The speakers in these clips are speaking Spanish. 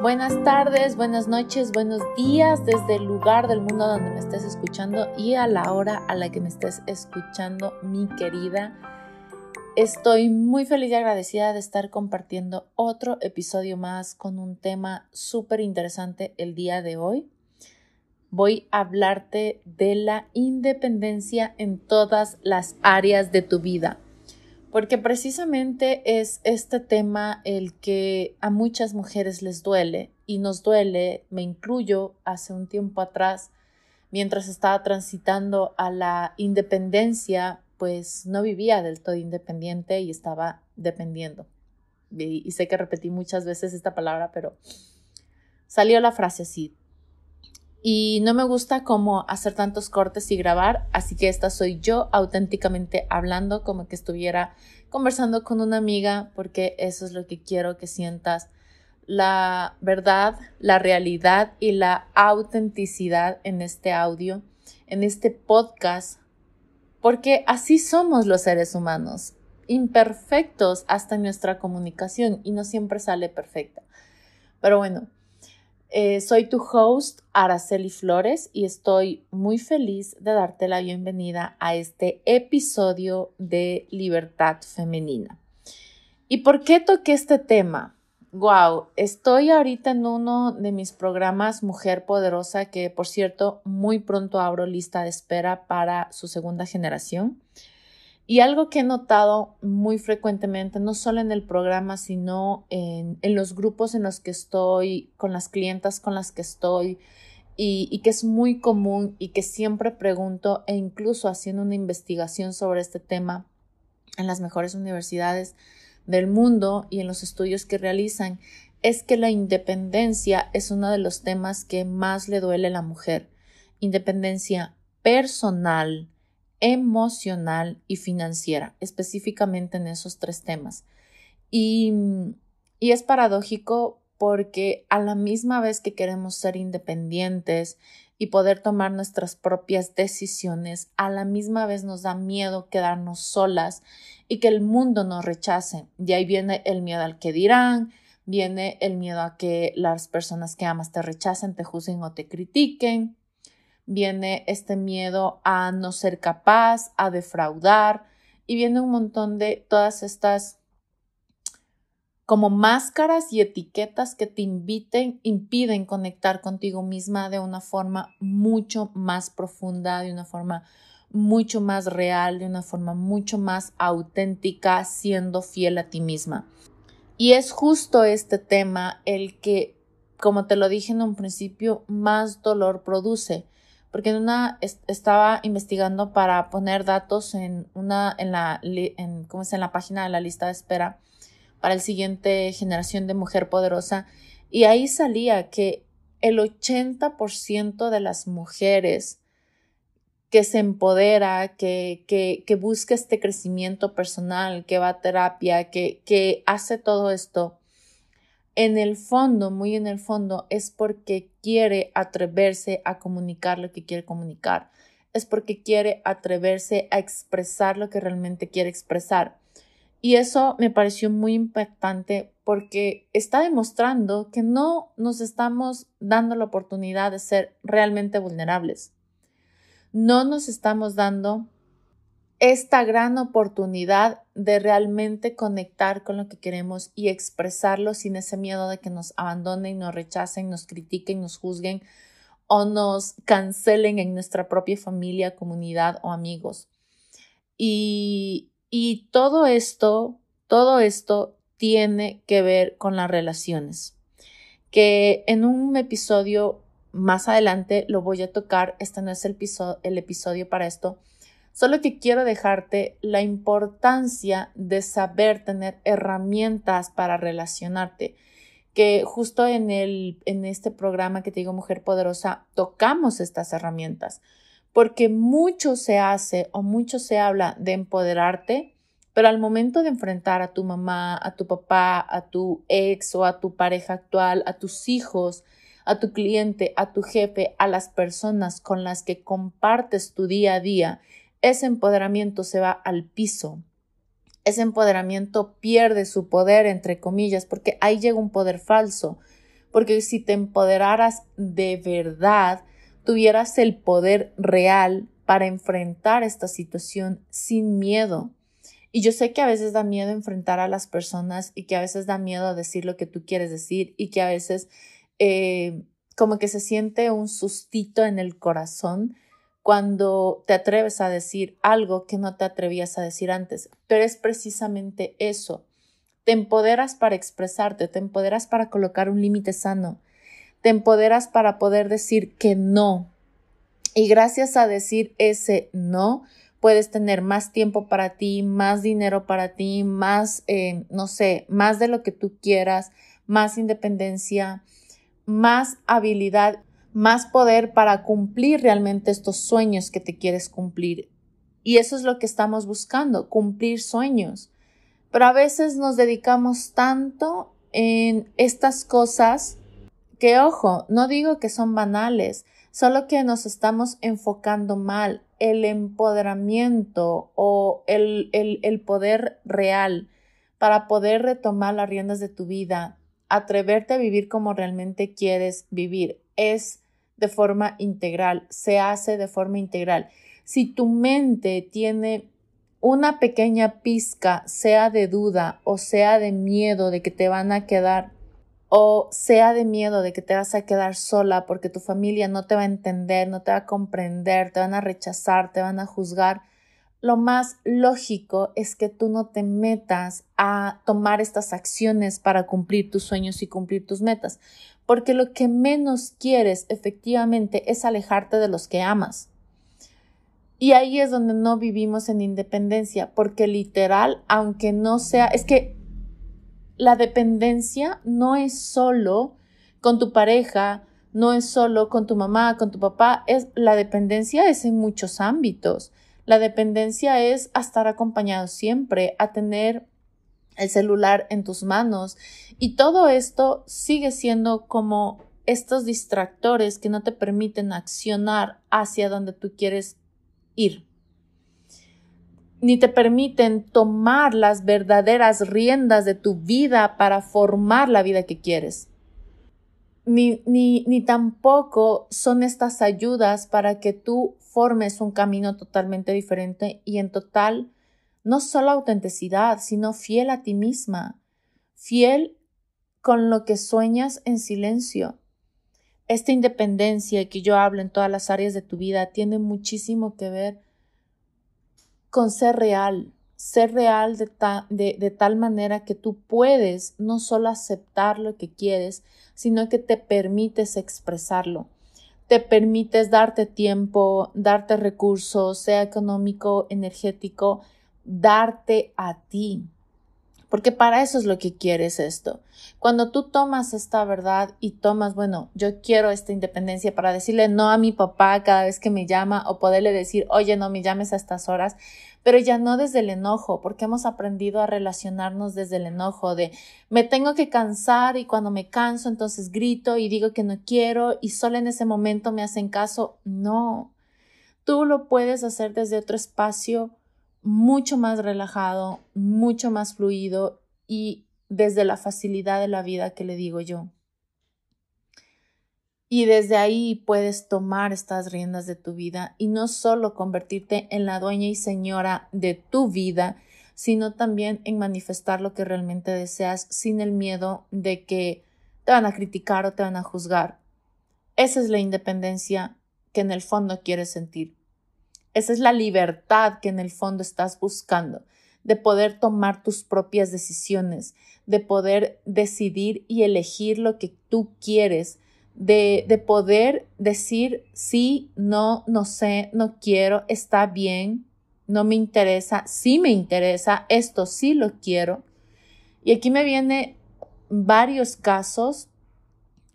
Buenas tardes, buenas noches, buenos días desde el lugar del mundo donde me estés escuchando y a la hora a la que me estés escuchando, mi querida. Estoy muy feliz y agradecida de estar compartiendo otro episodio más con un tema súper interesante el día de hoy. Voy a hablarte de la independencia en todas las áreas de tu vida porque precisamente es este tema el que a muchas mujeres les duele y nos duele, me incluyo, hace un tiempo atrás, mientras estaba transitando a la independencia, pues no vivía del todo independiente y estaba dependiendo. Y, sé que repetí muchas veces esta palabra, pero salió la frase así, y no me gusta como hacer tantos cortes y grabar, así que esta soy yo auténticamente hablando como que estuviera conversando con una amiga, porque eso es lo que quiero que sientas, la verdad, la realidad y la autenticidad en este audio, en este podcast, porque así somos los seres humanos, imperfectos hasta en nuestra comunicación y no siempre sale perfecta. Pero bueno, eh, soy tu host, Araceli Flores, y estoy muy feliz de darte la bienvenida a este episodio de Libertad Femenina. ¿Y por qué toqué este tema? Wow, estoy ahorita en uno de mis programas Mujer Poderosa, que por cierto, muy pronto abro lista de espera para su segunda generación. Y algo que he notado muy frecuentemente, no solo en el programa, sino en, los grupos en los que estoy, con las clientas con las que estoy, y, y, que es muy común y que siempre pregunto e incluso haciendo una investigación sobre este tema en las mejores universidades del mundo y en los estudios que realizan, es que la independencia es uno de los temas que más le duele a la mujer. Independencia personal, emocional y financiera, específicamente en esos tres temas. Y, y es paradójico porque a la misma vez que queremos ser independientes y poder tomar nuestras propias decisiones, a la misma vez nos da miedo quedarnos solas y que el mundo nos rechace. De ahí viene el miedo al que dirán, viene el miedo a que las personas que amas te rechacen, te juzguen o te critiquen, viene este miedo a no ser capaz, a defraudar y viene un montón de todas estas como máscaras y etiquetas que te inviten, impiden conectar contigo misma de una forma mucho más profunda, de una forma mucho más real, de una forma mucho más auténtica, siendo fiel a ti misma. Y es justo este tema el que, como te lo dije en un principio, más dolor produce porque en una estaba investigando para poner datos en una en la en, ¿cómo es? en la página de la lista de espera para el siguiente generación de mujer poderosa y ahí salía que el 80% de las mujeres que se empodera, que, que, que busca este crecimiento personal, que va a terapia, que, que hace todo esto, en el fondo, muy en el fondo, es porque quiere atreverse a comunicar lo que quiere comunicar. Es porque quiere atreverse a expresar lo que realmente quiere expresar. Y eso me pareció muy impactante porque está demostrando que no nos estamos dando la oportunidad de ser realmente vulnerables. No nos estamos dando esta gran oportunidad de realmente conectar con lo que queremos y expresarlo sin ese miedo de que nos abandonen, nos rechacen, nos critiquen, nos juzguen o nos cancelen en nuestra propia familia, comunidad o amigos. Y, y todo esto, todo esto tiene que ver con las relaciones, que en un episodio más adelante lo voy a tocar, este no es el episodio, el episodio para esto, Solo que quiero dejarte la importancia de saber tener herramientas para relacionarte. Que justo en, el, en este programa que te digo Mujer Poderosa tocamos estas herramientas. Porque mucho se hace o mucho se habla de empoderarte, pero al momento de enfrentar a tu mamá, a tu papá, a tu ex o a tu pareja actual, a tus hijos, a tu cliente, a tu jefe, a las personas con las que compartes tu día a día ese empoderamiento se va al piso. Ese empoderamiento pierde su poder, entre comillas, porque ahí llega un poder falso, porque si te empoderaras de verdad, tuvieras el poder real para enfrentar esta situación sin miedo. Y yo sé que a veces da miedo enfrentar a las personas y que a veces da miedo decir lo que tú quieres decir y que a veces eh, como que se siente un sustito en el corazón cuando te atreves a decir algo que no te atrevías a decir antes. Pero es precisamente eso. Te empoderas para expresarte, te empoderas para colocar un límite sano, te empoderas para poder decir que no. Y gracias a decir ese no, puedes tener más tiempo para ti, más dinero para ti, más, eh, no sé, más de lo que tú quieras, más independencia, más habilidad más poder para cumplir realmente estos sueños que te quieres cumplir. Y eso es lo que estamos buscando, cumplir sueños. Pero a veces nos dedicamos tanto en estas cosas que, ojo, no digo que son banales, solo que nos estamos enfocando mal. El empoderamiento o el, el, el poder real para poder retomar las riendas de tu vida, atreverte a vivir como realmente quieres vivir, es de forma integral, se hace de forma integral. Si tu mente tiene una pequeña pizca, sea de duda o sea de miedo de que te van a quedar o sea de miedo de que te vas a quedar sola porque tu familia no te va a entender, no te va a comprender, te van a rechazar, te van a juzgar, lo más lógico es que tú no te metas a tomar estas acciones para cumplir tus sueños y cumplir tus metas, porque lo que menos quieres efectivamente es alejarte de los que amas. Y ahí es donde no vivimos en independencia, porque literal, aunque no sea, es que la dependencia no es solo con tu pareja, no es solo con tu mamá, con tu papá, es la dependencia es en muchos ámbitos. La dependencia es a estar acompañado siempre, a tener el celular en tus manos. Y todo esto sigue siendo como estos distractores que no te permiten accionar hacia donde tú quieres ir. Ni te permiten tomar las verdaderas riendas de tu vida para formar la vida que quieres ni, ni, ni tampoco son estas ayudas para que tú formes un camino totalmente diferente y en total, no solo autenticidad, sino fiel a ti misma, fiel con lo que sueñas en silencio. Esta independencia que yo hablo en todas las áreas de tu vida tiene muchísimo que ver con ser real, ser real de, de, tal manera que tú puedes no solo aceptar lo que quieres, sino que te permites expresarlo. Te permites darte tiempo, darte recursos, sea económico, energético, darte a ti. Porque para eso es lo que quieres esto. Cuando tú tomas esta verdad y tomas, bueno, yo quiero esta independencia para decirle no a mi papá cada vez que me llama o poderle decir, oye, no me llames a estas horas, pero ya no desde el enojo, porque hemos aprendido a relacionarnos desde el enojo de me tengo que cansar y cuando me canso entonces grito y digo que no quiero y solo en ese momento me hacen caso. No, tú lo puedes hacer desde otro espacio mucho más relajado, mucho más fluido y desde la facilidad de la vida que le digo yo. Y desde ahí puedes tomar estas riendas de tu vida y no solo convertirte en la dueña y señora de tu vida, sino también en manifestar lo que realmente deseas sin el miedo de que te van a criticar o te van a juzgar. Esa es la independencia que en el fondo quieres sentir. Esa es la libertad que en el fondo estás buscando, de poder tomar tus propias decisiones, de poder decidir y elegir lo que tú quieres, de, de poder decir sí, no, no sé, no quiero, está bien, no me interesa, sí me interesa, esto sí lo quiero. Y aquí me viene varios casos,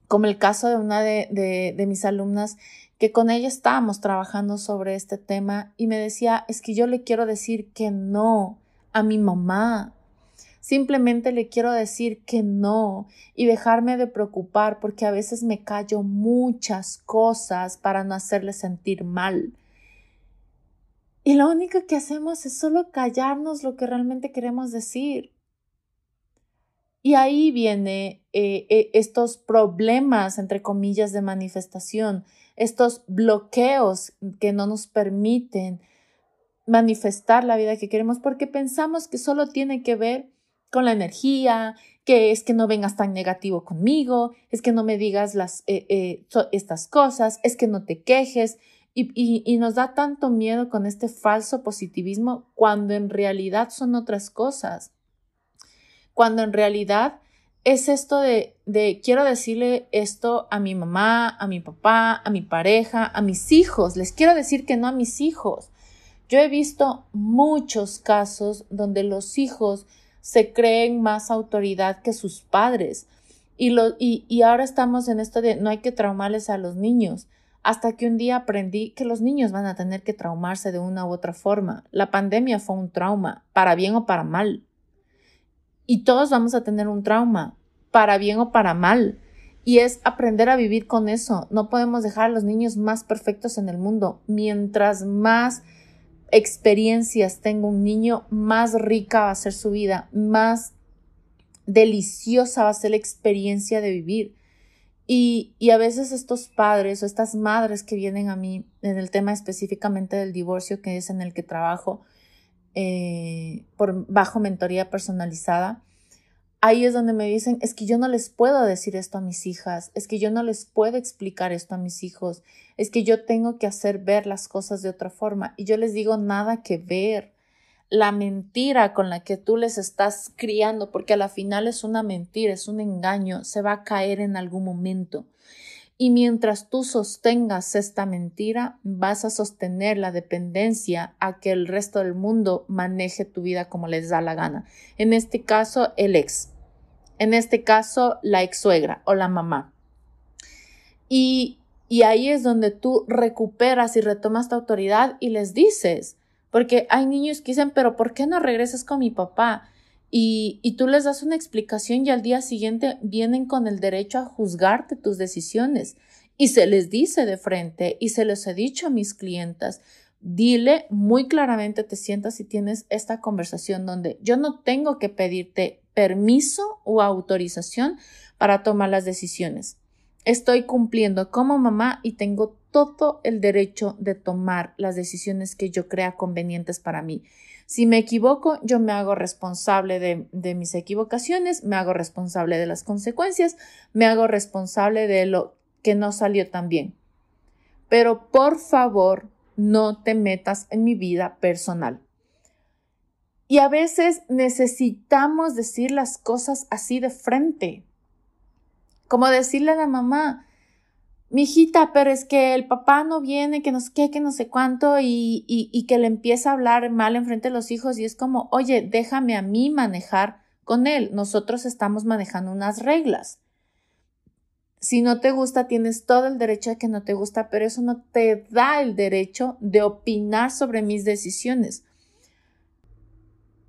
como el caso de una de, de, de, mis alumnas, que con ella estábamos trabajando sobre este tema y me decía, es que yo le quiero decir que no a mi mamá, Simplemente le quiero decir que no y dejarme de preocupar porque a veces me callo muchas cosas para no hacerle sentir mal. Y lo único que hacemos es solo callarnos lo que realmente queremos decir. Y ahí viene eh, eh, estos problemas, entre comillas, de manifestación, estos bloqueos que no nos permiten manifestar la vida que queremos porque pensamos que solo tiene que ver con la energía, que es que no vengas tan negativo conmigo, es que no me digas las, eh, estas cosas, es que no te quejes. y, nos da tanto miedo con este falso positivismo cuando en realidad son otras cosas cuando en realidad es esto de, de, quiero decirle esto a mi mamá, a mi papá, a mi pareja, a mis hijos. Les quiero decir que no a mis hijos. Yo he visto muchos casos donde los hijos se creen más autoridad que sus padres. Y, lo, y, y ahora estamos en esto de no hay que traumarles a los niños. Hasta que un día aprendí que los niños van a tener que traumarse de una u otra forma. La pandemia fue un trauma, para bien o para mal. Y todos vamos a tener un trauma, para bien o para mal. Y es aprender a vivir con eso. No podemos dejar a los niños más perfectos en el mundo. Mientras más experiencias tenga un niño, más rica va a ser su vida, más deliciosa va a ser la experiencia de vivir. Y, y, a veces estos padres o estas madres que vienen a mí en el tema específicamente del divorcio, que es en el que trabajo, eh, por bajo mentoría personalizada, ahí es donde me dicen, es que yo no les puedo decir esto a mis hijas, es que yo no les puedo explicar esto a mis hijos, es que yo tengo que hacer ver las cosas de otra forma. Y yo les digo, nada que ver. La mentira con la que tú les estás criando, porque a la final es una mentira, es un engaño, se va a caer en algún momento. Y mientras tú sostengas esta mentira, vas a sostener la dependencia a que el resto del mundo maneje tu vida como les da la gana. En este caso, el ex. En este caso, la ex suegra o la mamá. Y, y ahí es donde tú recuperas y retomas tu autoridad y les dices, porque hay niños que dicen, pero ¿por qué no regresas con mi papá? Y, tú les das una explicación y al día siguiente vienen con el derecho a juzgarte tus decisiones. Y se les dice de frente y se les he dicho a mis clientas, dile muy claramente, te sientas y tienes esta conversación donde yo no tengo que pedirte permiso o autorización para tomar las decisiones. Estoy cumpliendo como mamá y tengo todo el derecho de tomar las decisiones que yo crea convenientes para mí. Si me equivoco, yo me hago responsable de, mis equivocaciones, me hago responsable de las consecuencias, me hago responsable de lo que no salió tan bien. Pero por favor, no te metas en mi vida personal. Y a veces necesitamos decir las cosas así de frente. Como decirle a la mamá, hijita, pero es que el papá no viene, que no sé qué, que no sé cuánto, y, y, y que le empieza a hablar mal en frente de los hijos, y es como, oye, déjame a mí manejar con él. Nosotros estamos manejando unas reglas. Si no te gusta, tienes todo el derecho de que no te gusta, pero eso no te da el derecho de opinar sobre mis decisiones.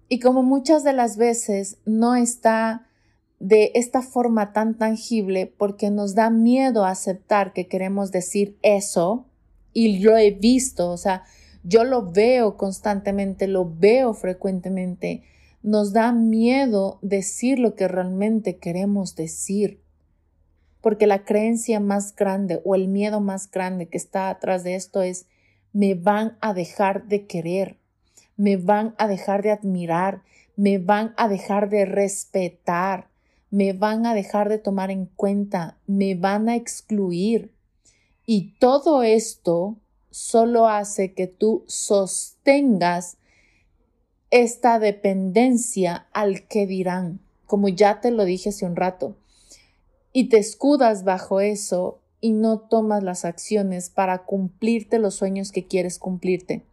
Y como muchas de las veces no está de esta forma tan tangible porque nos da miedo aceptar que queremos decir eso y lo he visto, o sea, yo lo veo constantemente, lo veo frecuentemente, nos da miedo decir lo que realmente queremos decir, porque la creencia más grande o el miedo más grande que está atrás de esto es me van a dejar de querer, me van a dejar de admirar, me van a dejar de respetar, me van a dejar de tomar en cuenta, me van a excluir. Y todo esto solo hace que tú sostengas esta dependencia al que dirán, como ya te lo dije hace un rato, y te escudas bajo eso y no tomas las acciones para cumplirte los sueños que quieres cumplirte,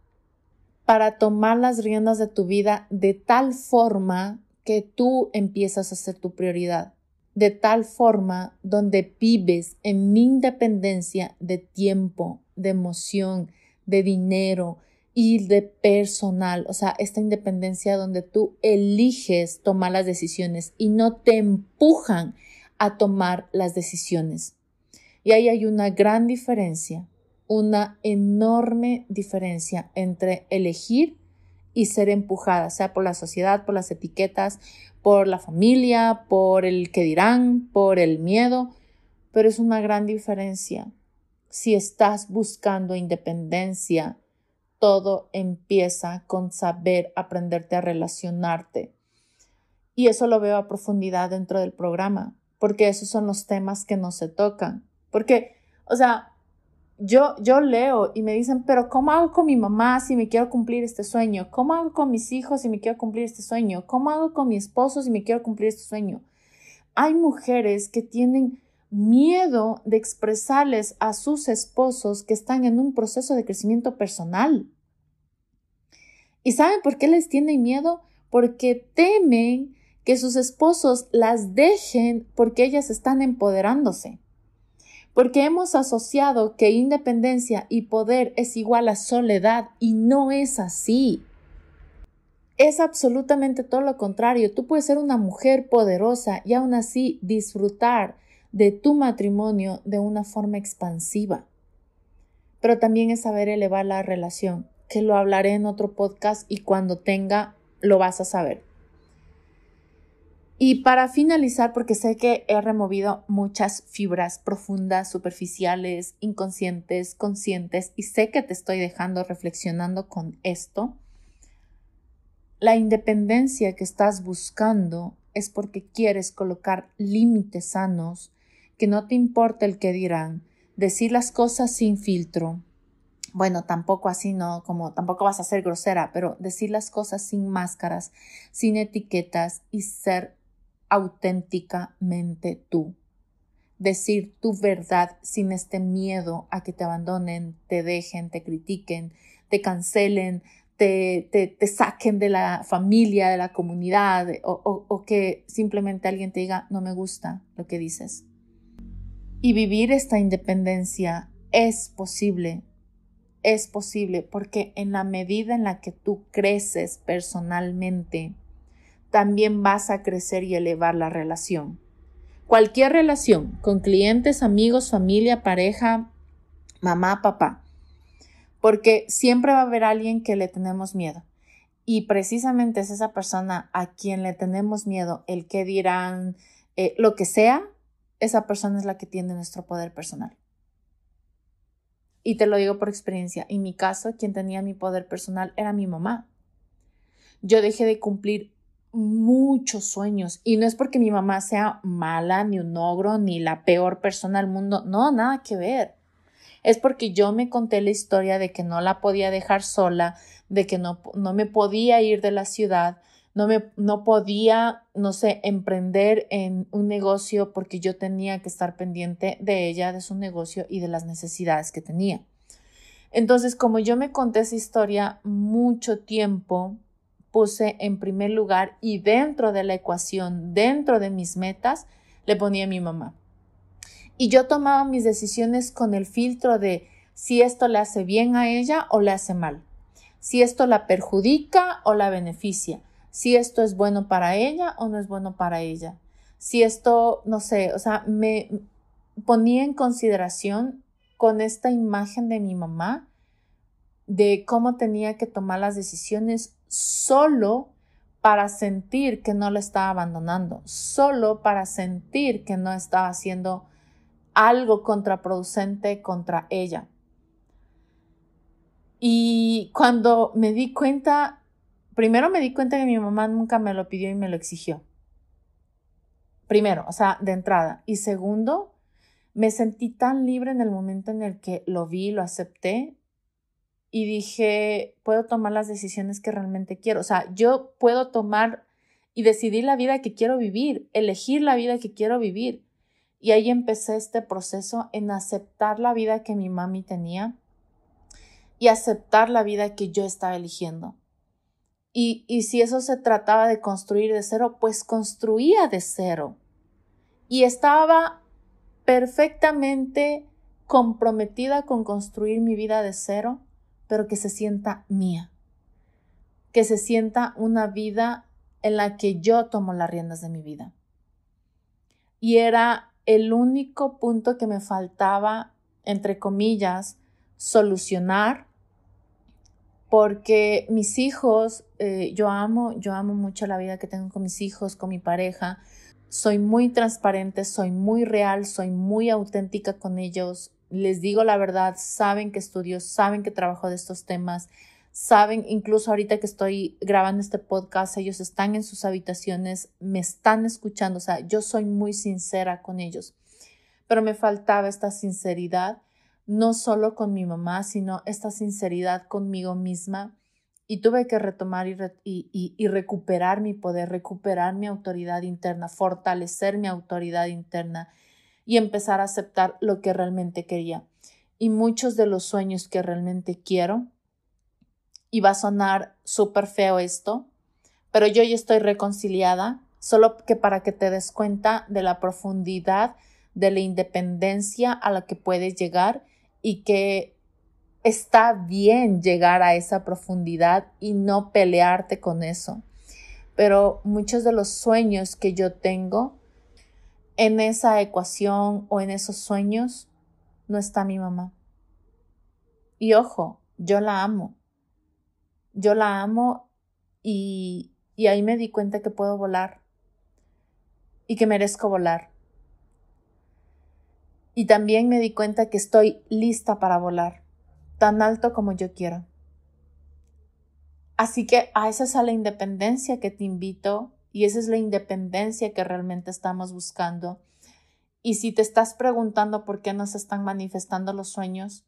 para tomar las riendas de tu vida de tal forma que tú empiezas a ser tu prioridad, de tal forma donde vives en independencia de tiempo, de emoción, de dinero y de personal, o sea, esta independencia donde tú eliges tomar las decisiones y no te empujan a tomar las decisiones. Y ahí hay una gran diferencia, una enorme diferencia entre elegir y ser empujada, sea por la sociedad, por las etiquetas, por la familia, por el que dirán, por el miedo, pero es una gran diferencia. Si estás buscando independencia, todo empieza con saber aprenderte a relacionarte. Y eso lo veo a profundidad dentro del programa, porque esos son los temas que no se tocan. Porque, o sea, yo, yo leo y me dicen, pero ¿cómo hago con mi mamá si me quiero cumplir este sueño? ¿Cómo hago con mis hijos si me quiero cumplir este sueño? ¿Cómo hago con mi esposo si me quiero cumplir este sueño? Hay mujeres que tienen miedo de expresarles a sus esposos que están en un proceso de crecimiento personal. ¿Y saben por qué les tienen miedo? Porque temen que sus esposos las dejen porque ellas están empoderándose porque hemos asociado que independencia y poder es igual a soledad y no es así. Es absolutamente todo lo contrario. Tú puedes ser una mujer poderosa y aún así disfrutar de tu matrimonio de una forma expansiva. Pero también es saber elevar la relación, que lo hablaré en otro podcast y cuando tenga lo vas a saber. Y para finalizar, porque sé que he removido muchas fibras profundas, superficiales, inconscientes, conscientes, y sé que te estoy dejando reflexionando con esto, la independencia que estás buscando es porque quieres colocar límites sanos, que no te importa el que dirán, decir las cosas sin filtro. Bueno, tampoco así, no, como tampoco vas a ser grosera, pero decir las cosas sin máscaras, sin etiquetas y ser auténticamente tú. Decir tu verdad sin este miedo a que te abandonen, te dejen, te critiquen, te cancelen, te, te, saquen de la familia, de la comunidad, o, o que simplemente alguien te diga, no me gusta lo que dices. Y vivir esta independencia es posible, es posible porque en la medida en la que tú creces personalmente, también vas a crecer y elevar la relación. Cualquier relación con clientes, amigos, familia, pareja, mamá, papá. Porque siempre va a haber alguien que le tenemos miedo. Y precisamente es esa persona a quien le tenemos miedo, el que dirán, eh, lo que sea, esa persona es la que tiene nuestro poder personal. Y te lo digo por experiencia. En mi caso, quien tenía mi poder personal era mi mamá. Yo dejé de cumplir muchos sueños. Y no es porque mi mamá sea mala, ni un ogro, ni la peor persona del mundo. No, nada que ver. Es porque yo me conté la historia de que no la podía dejar sola, de que no, no me podía ir de la ciudad, no me no podía, no sé, emprender en un negocio porque yo tenía que estar pendiente de ella, de su negocio y de las necesidades que tenía. Entonces, como yo me conté esa historia mucho tiempo, puse en primer lugar y dentro de la ecuación, dentro de mis metas, le ponía a mi mamá. Y yo tomaba mis decisiones con el filtro de si esto le hace bien a ella o le hace mal, si esto la perjudica o la beneficia, si esto es bueno para ella o no es bueno para ella, si esto, no sé, o sea, me ponía en consideración con esta imagen de mi mamá de cómo tenía que tomar las decisiones solo para sentir que no la estaba abandonando, solo para sentir que no estaba haciendo algo contraproducente contra ella. Y cuando me di cuenta, primero me di cuenta que mi mamá nunca me lo pidió y me lo exigió. Primero, o sea, de entrada. Y segundo, me sentí tan libre en el momento en el que lo vi, lo acepté y dije, puedo tomar las decisiones que realmente quiero. O sea, yo puedo tomar y decidir la vida que quiero vivir, elegir la vida que quiero vivir. Y ahí empecé este proceso en aceptar la vida que mi mami tenía y aceptar la vida que yo estaba eligiendo. Y, y si eso se trataba de construir de cero, pues construía de cero. Y estaba perfectamente comprometida con construir mi vida de cero pero que se sienta mía, que se sienta una vida en la que yo tomo las riendas de mi vida. Y era el único punto que me faltaba, entre comillas, solucionar porque mis hijos, eh, yo amo, yo amo mucho la vida que tengo con mis hijos, con mi pareja. Soy muy transparente, soy muy real, soy muy auténtica con ellos. Les digo la verdad, saben que estudio, saben que trabajo de estos temas, saben, incluso ahorita que estoy grabando este podcast, ellos están en sus habitaciones, me están escuchando, o sea, yo soy muy sincera con ellos, pero me faltaba esta sinceridad no solo con mi mamá, sino esta sinceridad conmigo misma. Y tuve que retomar y, recuperar mi poder, recuperar mi autoridad interna, fortalecer mi autoridad interna y empezar a aceptar lo que realmente quería. Y muchos de los sueños que realmente quiero, y va a sonar súper feo esto, pero yo ya estoy reconciliada, solo que para que te des cuenta de la profundidad de la independencia a la que puedes llegar y que está bien llegar a esa profundidad y no pelearte con eso. Pero muchos de los sueños que yo tengo en esa ecuación o en esos sueños no está mi mamá. Y ojo, yo la amo. Yo la amo y, y ahí me di cuenta que puedo volar y que merezco volar y también me di cuenta que estoy lista para volar, tan alto como yo quiero. Así que a esa es la independencia que te invito y esa es la independencia que realmente estamos buscando. Y si te estás preguntando por qué no se están manifestando los sueños,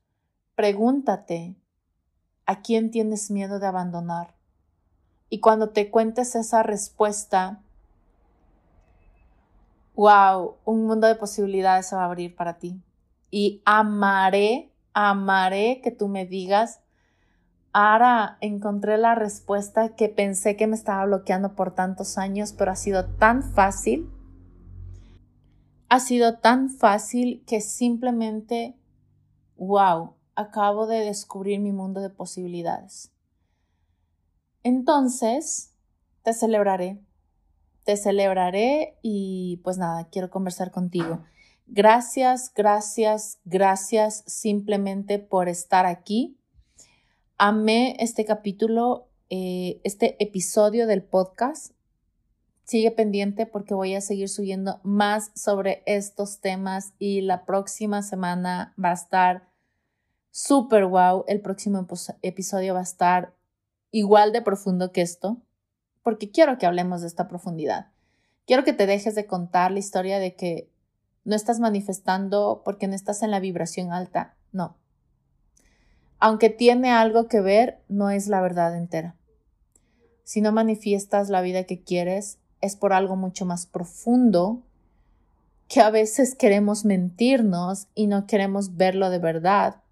pregúntate a quién tienes miedo de abandonar. Y cuando te cuentes esa respuesta, wow, un mundo de posibilidades se va a abrir para ti. Y amaré, amaré que tú me digas, ahora encontré la respuesta que pensé que me estaba bloqueando por tantos años, pero ha sido tan fácil. Ha sido tan fácil que simplemente, wow, acabo de descubrir mi mundo de posibilidades. Entonces, te celebraré te celebraré y pues nada, quiero conversar contigo. Gracias, gracias, gracias simplemente por estar aquí. Amé este capítulo, eh, este episodio del podcast. Sigue pendiente porque voy a seguir subiendo más sobre estos temas y la próxima semana va a estar súper wow. El próximo episodio va a estar igual de profundo que esto porque quiero que hablemos de esta profundidad. Quiero que te dejes de contar la historia de que no estás manifestando porque no estás en la vibración alta. No. Aunque tiene algo que ver, no es la verdad entera. Si no manifiestas la vida que quieres, es por algo mucho más profundo que a veces queremos mentirnos y no queremos verlo de verdad,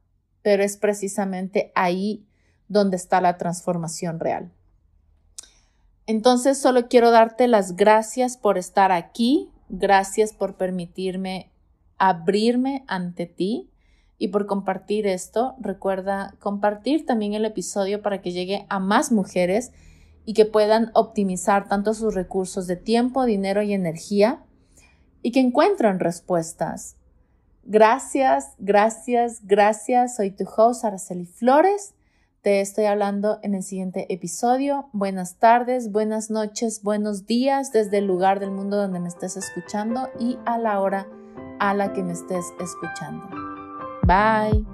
pero es precisamente ahí donde está la transformación real. Entonces solo quiero darte las gracias por estar aquí, gracias por permitirme abrirme ante ti y por compartir esto. Recuerda compartir también el episodio para que llegue a más mujeres y que puedan optimizar tanto sus recursos de tiempo, dinero y energía y que encuentren respuestas. Gracias, gracias, gracias. Soy tu host Araceli Flores te estoy hablando en el siguiente episodio. Buenas tardes, buenas noches, buenos días desde el lugar del mundo donde me estés escuchando y a la hora a la que me estés escuchando. Bye.